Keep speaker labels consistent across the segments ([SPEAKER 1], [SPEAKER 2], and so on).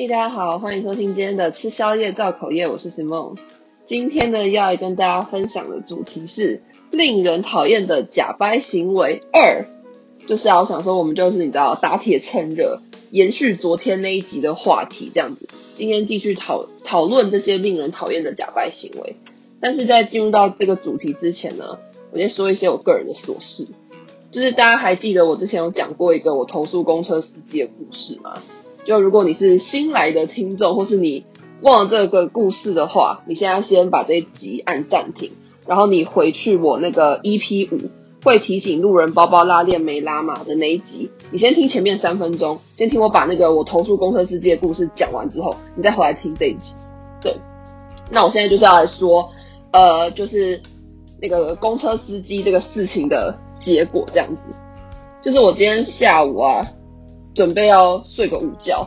[SPEAKER 1] 嘿大家好，欢迎收听今天的吃宵夜造口业，我是 Simon。今天呢，要来跟大家分享的主题是令人讨厌的假掰行为二，就是啊，我想说，我们就是你知道打铁趁热，延续昨天那一集的话题，这样子，今天继续讨讨论这些令人讨厌的假掰行为。但是在进入到这个主题之前呢，我先说一些我个人的琐事，就是大家还记得我之前有讲过一个我投诉公车司机的故事吗？就如果你是新来的听众，或是你忘了这个故事的话，你现在先把这一集按暂停，然后你回去我那个 EP 五会提醒路人包包拉链没拉嘛的那一集，你先听前面三分钟，先听我把那个我投诉公车司机的故事讲完之后，你再回来听这一集。对，那我现在就是要来说，呃，就是那个公车司机这个事情的结果这样子，就是我今天下午啊。准备要睡个午觉，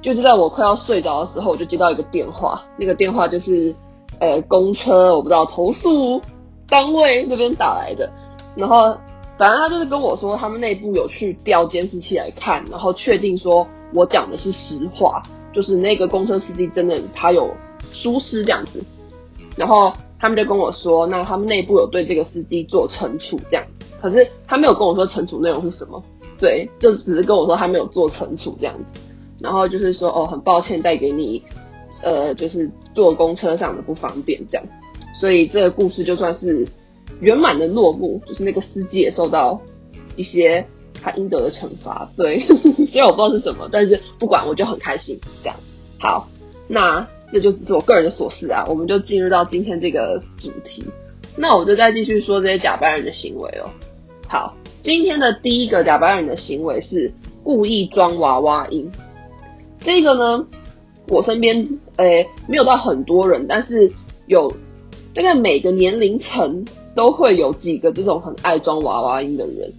[SPEAKER 1] 就是在我快要睡着的时候，我就接到一个电话。那个电话就是，呃，公车我不知道投诉单位那边打来的。然后，反正他就是跟我说，他们内部有去调监视器来看，然后确定说我讲的是实话，就是那个公车司机真的他有疏失这样子。然后他们就跟我说，那他们内部有对这个司机做惩处这样子。可是他没有跟我说惩处内容是什么。对，就只是跟我说他没有做惩处这样子，然后就是说哦，很抱歉带给你，呃，就是坐公车上的不方便这样，所以这个故事就算是圆满的落幕，就是那个司机也受到一些他应得的惩罚。对，虽然我不知道是什么，但是不管我就很开心这样。好，那这就只是我个人的琐事啊，我们就进入到今天这个主题，那我就再继续说这些假扮人的行为哦。好。今天的第一个假白人的行为是故意装娃娃音。这个呢，我身边诶、没有到很多人，但是有大概每个年龄层都会有几个这种很爱装娃娃音的人，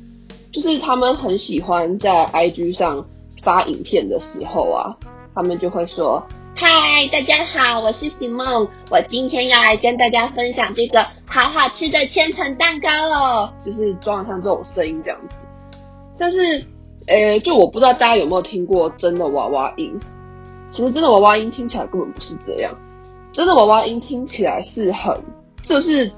[SPEAKER 1] 就是他们很喜欢在 IG 上发影片的时候啊，他们就会说。嗨，大家好，我是 Simon，我今天要来跟大家分享这个好好吃的千层蛋糕哦，就是装上这种声音这样子。但是，诶、欸，就我不知道大家有没有听过真的娃娃音。其实真的娃娃音听起来根本不是这样，真的娃娃音听起来是很，就是，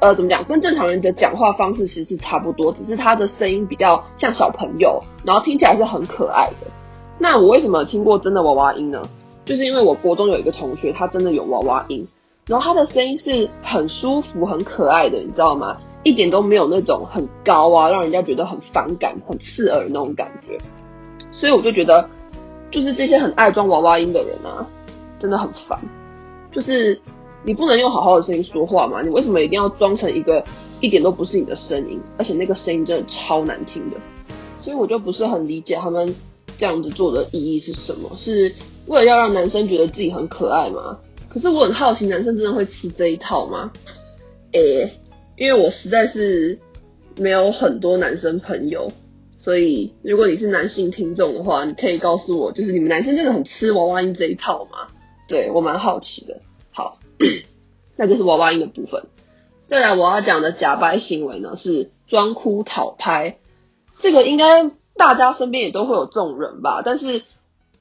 [SPEAKER 1] 呃，怎么讲，跟正常人的讲话方式其实是差不多，只是他的声音比较像小朋友，然后听起来是很可爱的。那我为什么听过真的娃娃音呢？就是因为我国中有一个同学，他真的有娃娃音，然后他的声音是很舒服、很可爱的，你知道吗？一点都没有那种很高啊，让人家觉得很反感、很刺耳那种感觉。所以我就觉得，就是这些很爱装娃娃音的人啊，真的很烦。就是你不能用好好的声音说话吗？你为什么一定要装成一个一点都不是你的声音？而且那个声音真的超难听的。所以我就不是很理解他们这样子做的意义是什么？是？为了要让男生觉得自己很可爱吗？可是我很好奇，男生真的会吃这一套吗？诶、因为我实在是没有很多男生朋友，所以如果你是男性听众的话，你可以告诉我，就是你们男生真的很吃娃娃音这一套吗？对，我蛮好奇的。好，那就是娃娃音的部分。再来我要讲的假掰行为呢，是装哭讨拍。这个应该大家身边也都会有这种人吧？但是。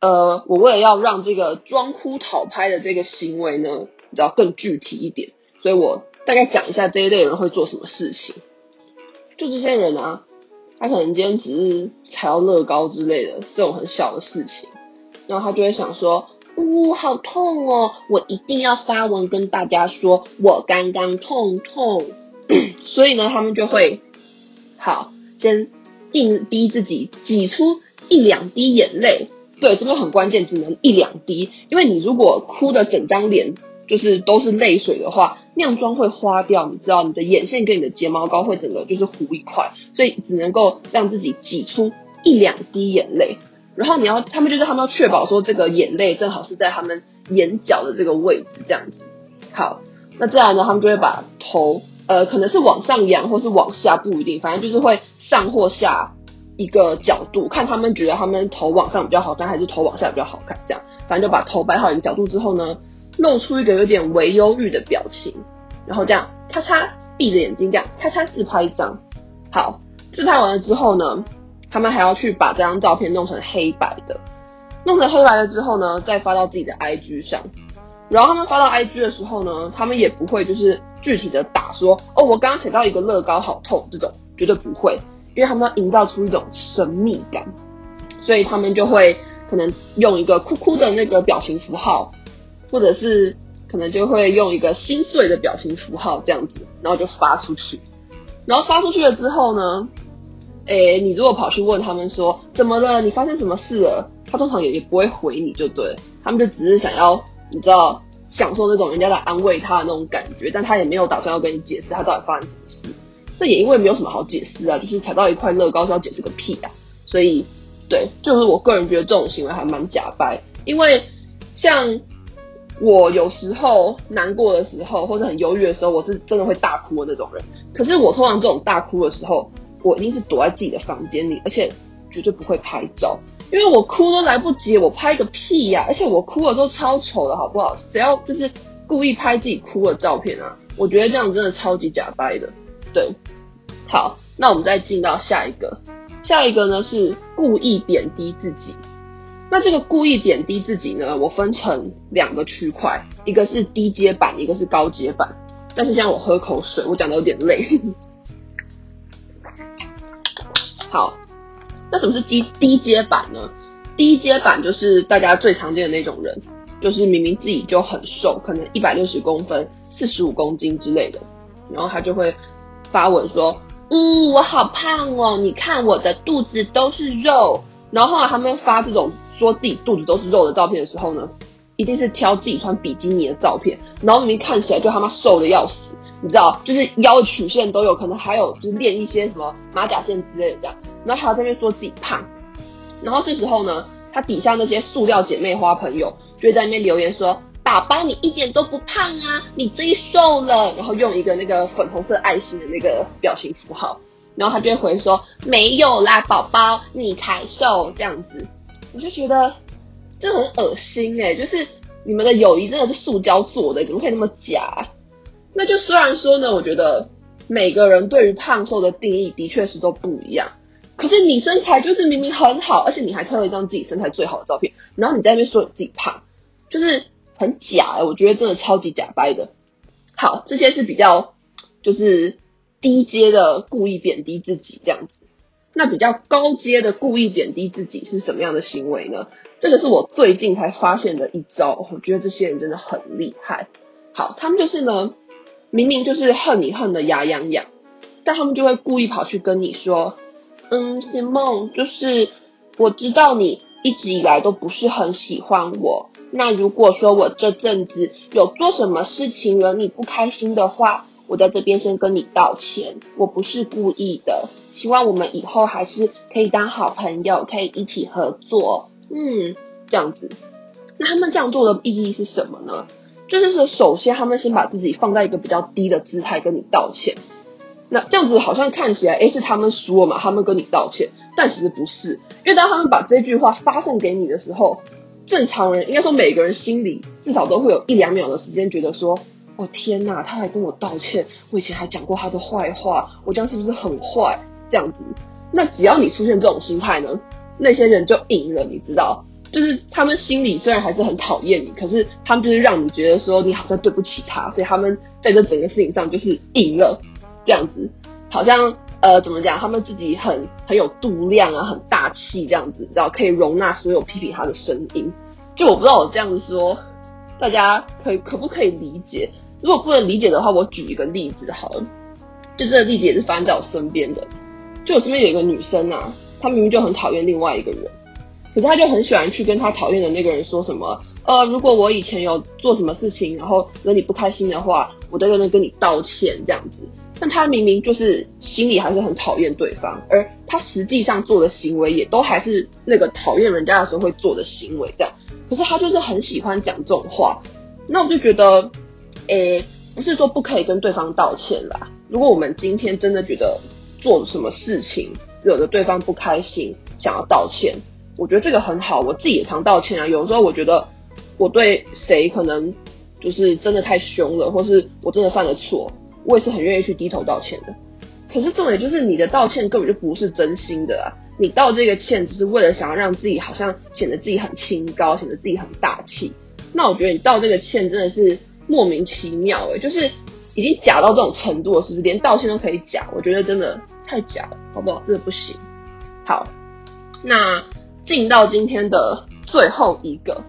[SPEAKER 1] 呃，我为了要让这个装哭讨拍的这个行为呢，比较更具体一点，所以我大概讲一下这一类人会做什么事情。就这些人啊，他可能今天只是踩到乐高之类的这种很小的事情，然后他就会想说，呜、哦，好痛哦，我一定要发文跟大家说我刚刚痛痛。所以呢，他们就会好先硬逼自己挤出一两滴眼泪。对，这个很关键，只能一两滴，因为你如果哭的整张脸就是都是泪水的话，那样妆会花掉，你知道，你的眼线跟你的睫毛膏会整个就是糊一块，所以只能够让自己挤出一两滴眼泪，然后你要，他们就是他们要确保说这个眼泪正好是在他们眼角的这个位置，这样子。好，那这样呢，他们就会把头，呃，可能是往上扬或是往下，不一定，反正就是会上或下。一个角度看，他们觉得他们头往上比较好看，还是头往下比较好看？这样，反正就把头摆好一个角度之后呢，露出一个有点微忧郁的表情，然后这样咔嚓闭着眼睛，这样咔嚓自拍一张。好，自拍完了之后呢，他们还要去把这张照片弄成黑白的。弄成黑白的之后呢，再发到自己的 IG 上。然后他们发到 IG 的时候呢，他们也不会就是具体的打说，哦，我刚刚写到一个乐高好痛这种，绝对不会，因为他们要营造出一种神秘感，所以他们就会可能用一个哭哭的那个表情符号，或者是可能就会用一个心碎的表情符号这样子，然后就发出去。然后发出去了之后呢，诶，你如果跑去问他们说怎么了，你发生什么事了，他通常也也不会回你就对，他们就只是想要。你知道享受那种人家来安慰他的那种感觉，但他也没有打算要跟你解释他到底发生什么事。这也因为没有什么好解释啊，就是踩到一块乐高是要解释个屁啊。所以，对，就是我个人觉得这种行为还蛮假掰。因为像我有时候难过的时候或者很忧郁的时候，我是真的会大哭的那种人。可是我通常这种大哭的时候，我一定是躲在自己的房间里，而且绝对不会拍照。因为我哭都来不及，我拍个屁呀、啊！而且我哭的时候超丑的，好不好？谁要就是故意拍自己哭的照片啊？我觉得这样真的超级假掰的。对，好，那我们再进到下一个，下一个呢是故意贬低自己。那这个故意贬低自己呢，我分成两个区块，一个是低阶版，一个是高阶版。但是现在我喝口水，我讲的有点累。好。那什么是低低阶版呢？低阶版就是大家最常见的那种人，就是明明自己就很瘦，可能一百六十公分、四十五公斤之类的，然后他就会发文说：“嗯，我好胖哦，你看我的肚子都是肉。”然后后来他们发这种说自己肚子都是肉的照片的时候呢，一定是挑自己穿比基尼的照片，然后明明看起来就他妈瘦的要死。你知道，就是腰曲线都有可能，还有就是练一些什么马甲线之类的这样，然后还要在那边说自己胖，然后这时候呢，他底下那些塑料姐妹花朋友就会在那边留言说：“宝宝你一点都不胖啊，你最瘦了。”然后用一个那个粉红色爱心的那个表情符号，然后他就会回说：“没有啦，宝宝你才瘦。”这样子，我就觉得这很恶心哎、欸，就是你们的友谊真的是塑胶做的，怎么可以那么假？那就虽然说呢，我觉得每个人对于胖瘦的定义的确是都不一样。可是你身材就是明明很好，而且你还拍了一张自己身材最好的照片，然后你在那边说你自己胖，就是很假欸，我觉得真的超级假掰的。好，这些是比较就是低阶的故意贬低自己这样子。那比较高阶的故意贬低自己是什么样的行为呢？这个是我最近才发现的一招，我觉得这些人真的很厉害。好，他们就是呢。明明就是恨你恨得牙痒痒，但他们就会故意跑去跟你说，嗯，Simon，就是我知道你一直以来都不是很喜欢我。那如果说我这阵子有做什么事情惹你不开心的话，我在这边先跟你道歉，我不是故意的。希望我们以后还是可以当好朋友，可以一起合作。嗯，这样子。那他们这样做的意义是什么呢？就是说，首先他们先把自己放在一个比较低的姿态跟你道歉，那这样子好像看起来，诶，是他们输了嘛，他们跟你道歉，但其实不是，因为当他们把这句话发送给你的时候，正常人应该说每个人心里至少都会有一两秒的时间觉得说，哦天呐，他还跟我道歉，我以前还讲过他的坏话，我这样是不是很坏？这样子，那只要你出现这种心态呢，那些人就赢了，你知道。就是他们心里虽然还是很讨厌你，可是他们就是让你觉得说你好像对不起他，所以他们在这整个事情上就是赢了，这样子，好像呃怎么讲，他们自己很很有度量啊，很大气这样子，然后可以容纳所有批评他的声音。就我不知道我这样子说，大家可可不可以理解？如果不能理解的话，我举一个例子好了，就这个例子也是发生在我身边的，就我身边有一个女生啊，她明明就很讨厌另外一个人。可是她就很喜欢去跟她讨厌的那个人说什么，呃，如果我以前有做什么事情，然后惹你不开心的话，我在这边跟你道歉这样子。但他明明就是心里还是很讨厌对方，而他实际上做的行为也都还是那个讨厌人家的时候会做的行为这样。可是他就是很喜欢讲这种话，那我就觉得，诶，不是说不可以跟对方道歉啦。如果我们今天真的觉得做了什么事情惹得对方不开心，想要道歉。我觉得这个很好，我自己也常道歉啊。有时候我觉得我对谁可能就是真的太凶了，或是我真的犯了错，我也是很愿意去低头道歉的。可是重点就是你的道歉根本就不是真心的啊，你道这个歉只是为了想要让自己好像显得自己很清高，显得自己很大气，那我觉得你道这个歉真的是莫名其妙诶，就是已经假到这种程度了，是不是？连道歉都可以假，我觉得真的太假了，好不好？真的不行。好，那进到今天的最后一个，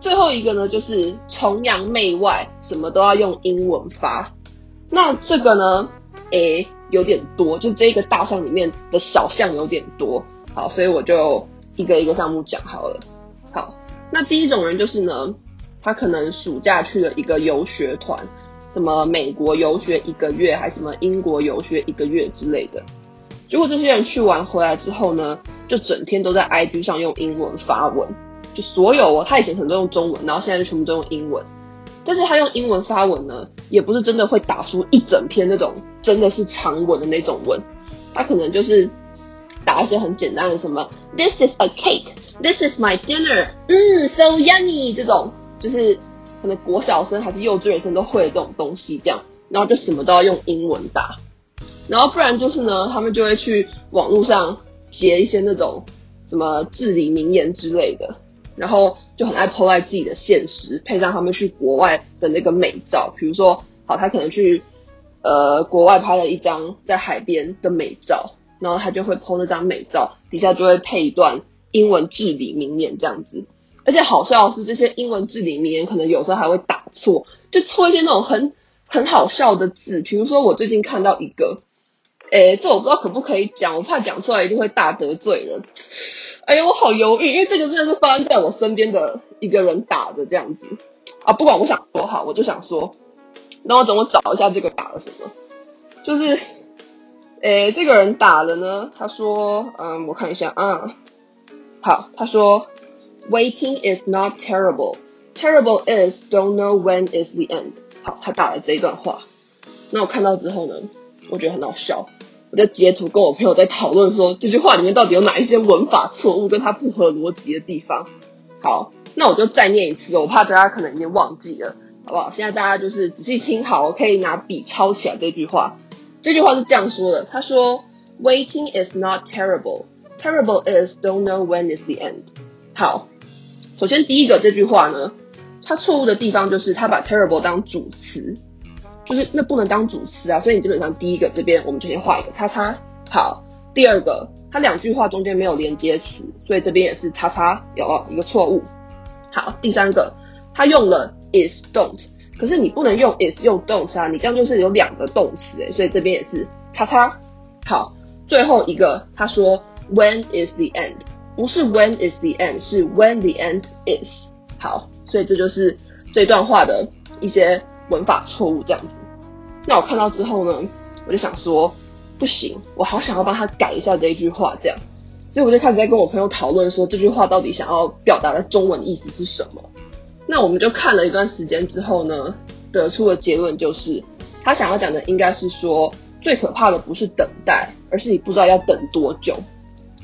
[SPEAKER 1] 最后一个呢，就是崇洋媚外，什么都要用英文发。那这个呢，诶，有点多，就这个大项里面的小项有点多。好，所以我就一个一个项目讲好了。好，那第一种人就是呢，他可能暑假去了一个游学团，什么美国游学一个月，还什么英国游学一个月之类的。结果这些人去完回来之后呢，就整天都在 IG 上用英文发文，就所有哦，他以前可能都用中文，然后现在就全部都用英文。但是他用英文发文呢，也不是真的会打出一整篇那种真的是长文的那种文，他可能就是打一些很简单的什么 This is a cake, This is my dinner，嗯，so yummy 这种，就是可能国小生还是幼稚园生都会的这种东西，这样，然后就什么都要用英文打。然后不然就是呢，他们就会去网络上截一些那种什么至理名言之类的，然后就很爱 po 在自己的现实，配上他们去国外的那个美照。比如说，好，他可能去呃国外拍了一张在海边的美照，然后他就会 po 那张美照，底下就会配一段英文至理名言这样子。而且好笑的是，这些英文至理名言可能有时候还会打错，就错一些那种很很好笑的字。比如说，我最近看到一个。诶，这我不知道可不可以讲，我怕讲出来一定会大得罪人。哎呀，我好犹豫，因为这个真的是发生在我身边的一个人打的这样子啊。不管我想说好，我就想说，那我等我找一下这个打了什么。就是，诶，这个人打了呢，他说，嗯，我看一下啊，好，他说，Waiting is not terrible, terrible is don't know when is the end。好，他打了这一段话，那我看到之后呢，我觉得很好笑。我就截图跟我朋友在讨论说，这句话里面到底有哪一些文法错误，跟它不合逻辑的地方。好，那我就再念一次，我怕大家可能已经忘记了，好不好？现在大家就是仔细听好，我可以拿笔抄起来这句话。这句话是这样说的，他说：“Waiting is not terrible, terrible is don't know when is the end。”好，首先第一个这句话呢，它错误的地方就是他把 terrible 当主词。就是那不能当主词啊，所以你基本上第一个这边我们就先画一个叉叉。好，第二个，它两句话中间没有连接词，所以这边也是叉叉，有一个错误。好，第三个，它用了 is don't，可是你不能用 is 用 don't 啊，你这样就是有两个动词诶，所以这边也是叉叉。好，最后一个，他说 when is the end，不是 when is the end，是 when the end is。好，所以这就是这段话的一些。文法错误这样子，那我看到之后呢，我就想说，不行，我好想要帮他改一下这一句话，这样，所以我就开始在跟我朋友讨论说，这句话到底想要表达的中文意思是什么？那我们就看了一段时间之后呢，得出的结论就是，他想要讲的应该是说，最可怕的不是等待，而是你不知道要等多久，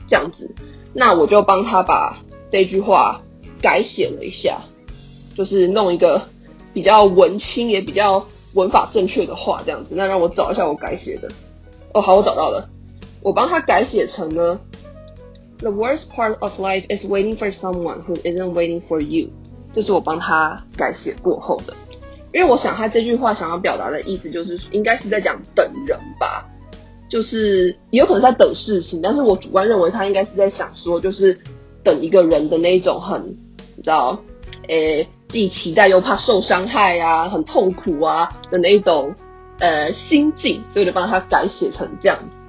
[SPEAKER 1] 这样子。那我就帮他把这句话改写了一下，就是弄一个。比较文青也比较文法正确的话，这样子，那让我找一下我改写的。哦，好，我找到了，我帮他改写成呢，The worst part of life is waiting for someone who isn't waiting for you。这是我帮他改写过后的，因为我想他这句话想要表达的意思就是，应该是在讲等人吧，就是也有可能在等事情，但是我主观认为他应该是在想说，就是等一个人的那一种很，你知道，诶。既期待又怕受伤害啊，很痛苦啊的那一种呃心境，所以就帮他改写成这样子。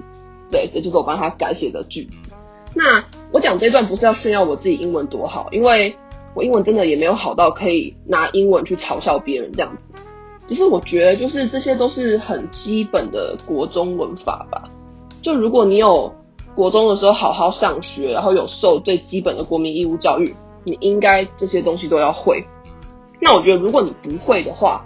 [SPEAKER 1] 对，这就是我帮他改写的句子。那我讲这段不是要炫耀我自己英文多好，因为我英文真的也没有好到可以拿英文去嘲笑别人这样子。只是我觉得，就是这些都是很基本的国中文法吧。就如果你有国中的时候好好上学，然后有受最基本的国民义务教育，你应该这些东西都要会。那我觉得，如果你不会的话，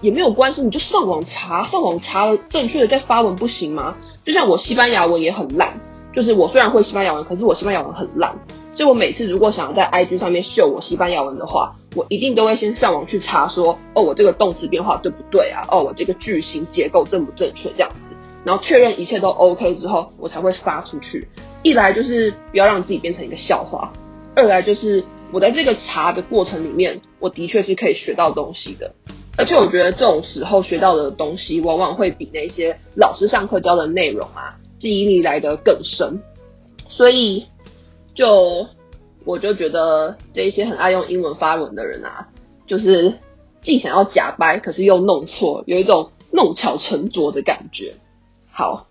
[SPEAKER 1] 也没有关系，你就上网查，上网查正确的再发文不行吗？就像我西班牙文也很烂，就是我虽然会西班牙文，可是我西班牙文很烂，所以我每次如果想要在 IG 上面秀我西班牙文的话，我一定都会先上网去查说，哦，我这个动词变化对不对啊？哦，我这个句型结构正不正确？这样子，然后确认一切都 OK 之后，我才会发出去。一来就是不要让自己变成一个笑话，二来就是我在这个查的过程里面，我的确是可以学到东西的。而且我觉得这种时候学到的东西，往往会比那些老师上课教的内容啊，记忆力来得更深。所以就我就觉得这一些很爱用英文发文的人啊，就是既想要假掰，可是又弄错，有一种弄巧成拙的感觉。好，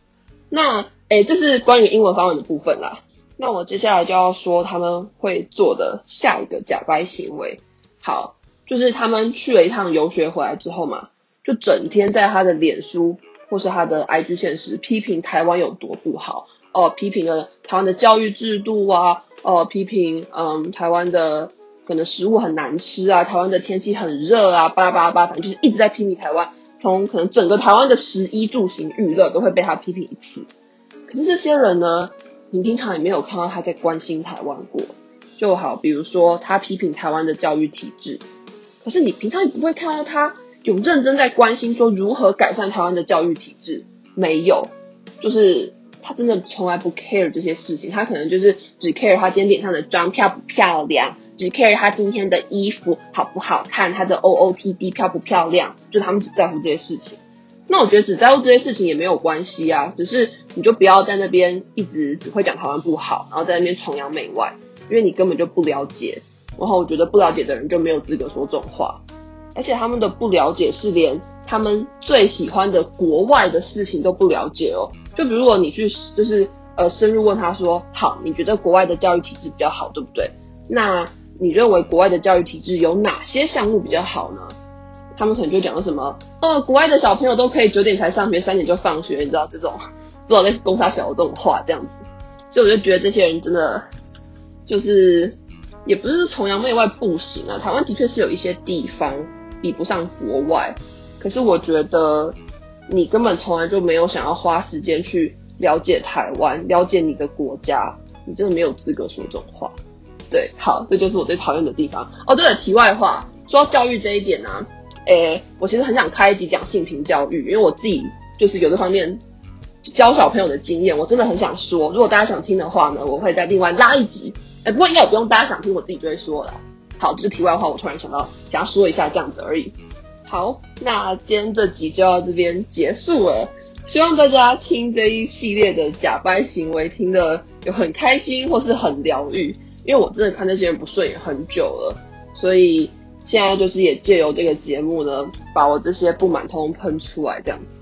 [SPEAKER 1] 那诶，这是关于英文发文的部分啦。那我接下来就要说他们会做的下一个假掰行为。好，就是他们去了一趟游学回来之后嘛，就整天在他的脸书或是他的 IG 现实批评台湾有多不好哦，批评了台湾的教育制度啊，哦，批评嗯台湾的可能食物很难吃啊，台湾的天气很热啊，巴拉巴拉巴拉，反正就是一直在批评台湾。从可能整个台湾的食衣住行娱乐都会被他批评一次，可是这些人呢，你平常也没有看到他在关心台湾过，就好比如说他批评台湾的教育体制，可是你平常也不会看到他有认真在关心说如何改善台湾的教育体制，没有，就是他真的从来不 care 这些事情，他可能就是只 care 他今天脸上的妆漂不漂亮。只 care 他今天的衣服好不好看，他的 OOTD 漂不漂亮，就他们只在乎这些事情。那我觉得只在乎这些事情也没有关系啊，只是你就不要在那边一直只会讲台湾不好，然后在那边崇洋媚外，因为你根本就不了解。然后我觉得不了解的人就没有资格说这种话，而且他们的不了解是连他们最喜欢的国外的事情都不了解哦。就比如果你去就是呃深入问他说，好，你觉得国外的教育体制比较好，对不对？那你认为国外的教育体制有哪些项目比较好呢？他们可能就讲了什么，呃，国外的小朋友都可以九点才上学，三点就放学，你知道这种，不知道类似公杀小的这种话这样子，所以我就觉得这些人真的就是也不是崇洋媚外不行啊。台湾的确是有一些地方比不上国外，可是我觉得你根本从来就没有想要花时间去了解台湾，了解你的国家，你真的没有资格说这种话。对，好，这就是我最讨厌的地方。哦，对了，题外话，说到教育这一点呢、诶，我其实很想开一集讲性平教育，因为我自己就是有这方面教小朋友的经验，我真的很想说。如果大家想听的话呢，我会再另外拉一集。诶，不过应该也不用大家想听，我自己就会说了。好，这、是题外话，我突然想到想要说一下这样子而已。好，那今天这集就到这边结束了。希望大家听这一系列的假掰行为，听得有很开心或是很疗愈。因为我真的看这些人不顺眼很久了，所以现在就是也借由这个节目呢，把我这些不满通通喷出来这样子。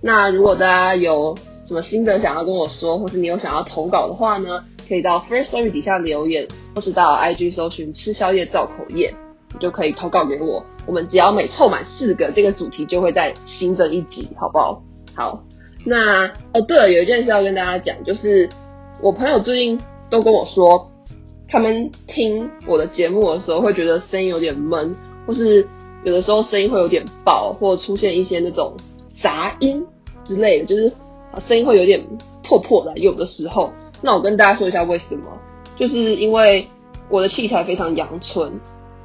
[SPEAKER 1] 那如果大家有什么心得想要跟我说，或是你有想要投稿的话呢，可以到 Firstory 底下留言，或是到 IG 搜寻吃宵夜造口业，你就可以投稿给我。我们只要每凑满四个，这个主题就会再新增一集，好不好？好，那哦对了，有一件事要跟大家讲，就是我朋友最近都跟我说。他们听我的节目的时候，会觉得声音有点闷，或是有的时候声音会有点爆，或出现一些那种杂音之类的，就是声音会有点破破的。有的时候，那我跟大家说一下为什么，就是因为我的器材非常阳春，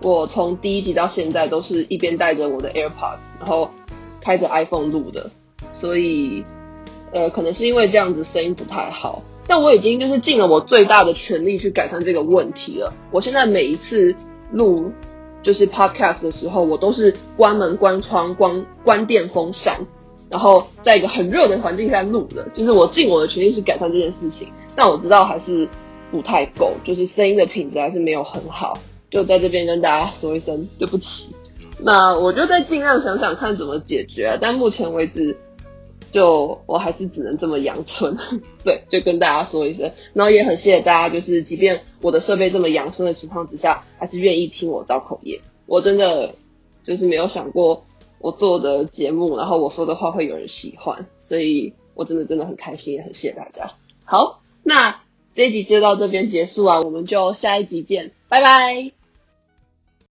[SPEAKER 1] 我从第一集到现在都是一边带着我的 AirPods，然后开着 iPhone 录的，所以呃，可能是因为这样子声音不太好。但我已经就是尽了我最大的全力去改善这个问题了。我现在每一次录就是 podcast 的时候，我都是关门、关窗、关关电风扇，然后在一个很热的环境下录的。就是我尽我的全力去改善这件事情，但我知道还是不太够，就是声音的品质还是没有很好。就在这边跟大家说一声对不起。那我就再尽量想想看怎么解决啊，但目前为止。就我还是只能这么阳春，对，就跟大家说一声，然后也很谢谢大家，就是即便我的设备这么阳春的情况之下，还是愿意听我造口业。我真的就是没有想过我做的节目，然后我说的话会有人喜欢，所以我真的真的很开心，也很谢谢大家。好，那这一集就到这边结束啊，我们就下一集见，拜拜。